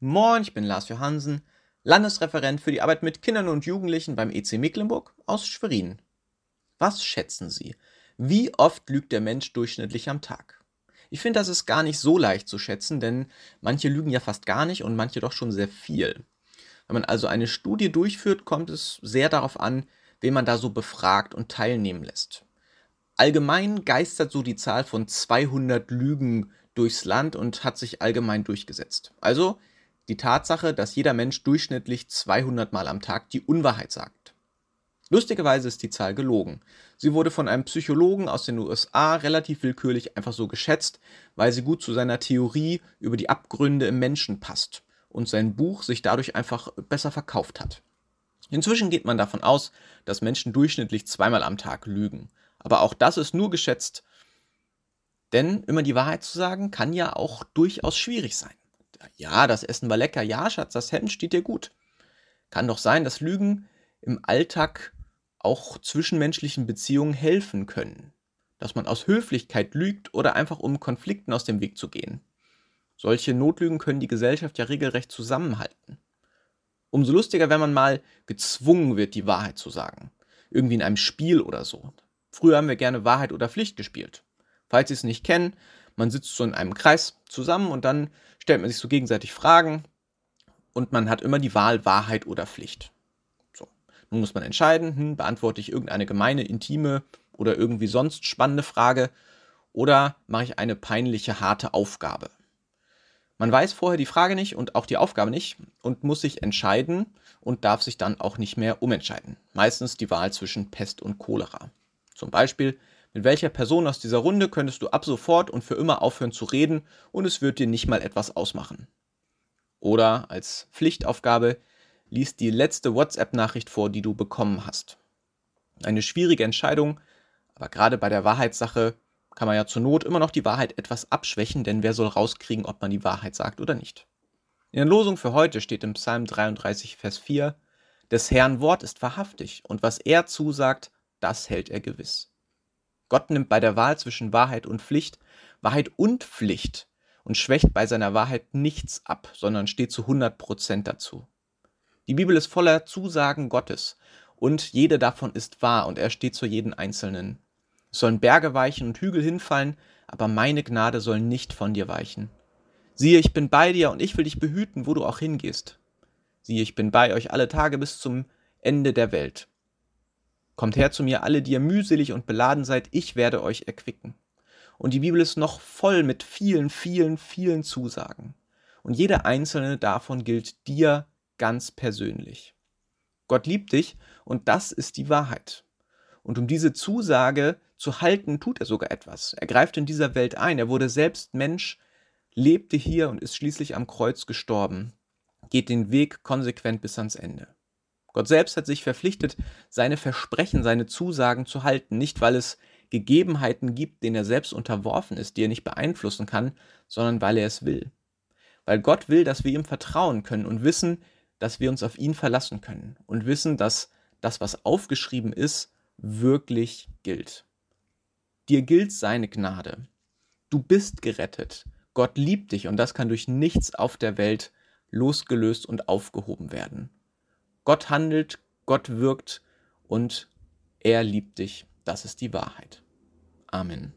Moin, ich bin Lars Johansen, Landesreferent für die Arbeit mit Kindern und Jugendlichen beim EC Mecklenburg aus Schwerin. Was schätzen Sie? Wie oft lügt der Mensch durchschnittlich am Tag? Ich finde, das ist gar nicht so leicht zu schätzen, denn manche lügen ja fast gar nicht und manche doch schon sehr viel. Wenn man also eine Studie durchführt, kommt es sehr darauf an, wen man da so befragt und teilnehmen lässt. Allgemein geistert so die Zahl von 200 Lügen durchs Land und hat sich allgemein durchgesetzt. Also die Tatsache, dass jeder Mensch durchschnittlich 200 Mal am Tag die Unwahrheit sagt. Lustigerweise ist die Zahl gelogen. Sie wurde von einem Psychologen aus den USA relativ willkürlich einfach so geschätzt, weil sie gut zu seiner Theorie über die Abgründe im Menschen passt und sein Buch sich dadurch einfach besser verkauft hat. Inzwischen geht man davon aus, dass Menschen durchschnittlich zweimal am Tag lügen. Aber auch das ist nur geschätzt, denn immer die Wahrheit zu sagen kann ja auch durchaus schwierig sein ja, das Essen war lecker, ja, Schatz, das Hemd steht dir gut. Kann doch sein, dass Lügen im Alltag auch zwischenmenschlichen Beziehungen helfen können. Dass man aus Höflichkeit lügt oder einfach um Konflikten aus dem Weg zu gehen. Solche Notlügen können die Gesellschaft ja regelrecht zusammenhalten. Umso lustiger, wenn man mal gezwungen wird, die Wahrheit zu sagen. Irgendwie in einem Spiel oder so. Früher haben wir gerne Wahrheit oder Pflicht gespielt. Falls Sie es nicht kennen, man sitzt so in einem Kreis zusammen und dann stellt man sich so gegenseitig Fragen und man hat immer die Wahl Wahrheit oder Pflicht. So. Nun muss man entscheiden, hm, beantworte ich irgendeine gemeine, intime oder irgendwie sonst spannende Frage oder mache ich eine peinliche, harte Aufgabe. Man weiß vorher die Frage nicht und auch die Aufgabe nicht und muss sich entscheiden und darf sich dann auch nicht mehr umentscheiden. Meistens die Wahl zwischen Pest und Cholera. Zum Beispiel, mit welcher Person aus dieser Runde könntest du ab sofort und für immer aufhören zu reden und es wird dir nicht mal etwas ausmachen? Oder als Pflichtaufgabe, lies die letzte WhatsApp-Nachricht vor, die du bekommen hast. Eine schwierige Entscheidung, aber gerade bei der Wahrheitssache kann man ja zur Not immer noch die Wahrheit etwas abschwächen, denn wer soll rauskriegen, ob man die Wahrheit sagt oder nicht? In der Losung für heute steht im Psalm 33, Vers 4, Des Herrn Wort ist wahrhaftig, und was er zusagt, das hält er gewiss. Gott nimmt bei der Wahl zwischen Wahrheit und Pflicht Wahrheit und Pflicht und schwächt bei seiner Wahrheit nichts ab, sondern steht zu 100 Prozent dazu. Die Bibel ist voller Zusagen Gottes und jede davon ist wahr und er steht zu jedem Einzelnen. Es sollen Berge weichen und Hügel hinfallen, aber meine Gnade soll nicht von dir weichen. Siehe, ich bin bei dir und ich will dich behüten, wo du auch hingehst. Siehe, ich bin bei euch alle Tage bis zum Ende der Welt. Kommt her zu mir alle, die ihr mühselig und beladen seid, ich werde euch erquicken. Und die Bibel ist noch voll mit vielen, vielen, vielen Zusagen. Und jede einzelne davon gilt dir ganz persönlich. Gott liebt dich und das ist die Wahrheit. Und um diese Zusage zu halten, tut er sogar etwas. Er greift in dieser Welt ein. Er wurde selbst Mensch, lebte hier und ist schließlich am Kreuz gestorben, geht den Weg konsequent bis ans Ende. Gott selbst hat sich verpflichtet, seine Versprechen, seine Zusagen zu halten, nicht weil es Gegebenheiten gibt, denen er selbst unterworfen ist, die er nicht beeinflussen kann, sondern weil er es will. Weil Gott will, dass wir ihm vertrauen können und wissen, dass wir uns auf ihn verlassen können und wissen, dass das, was aufgeschrieben ist, wirklich gilt. Dir gilt seine Gnade. Du bist gerettet. Gott liebt dich und das kann durch nichts auf der Welt losgelöst und aufgehoben werden. Gott handelt, Gott wirkt und er liebt dich. Das ist die Wahrheit. Amen.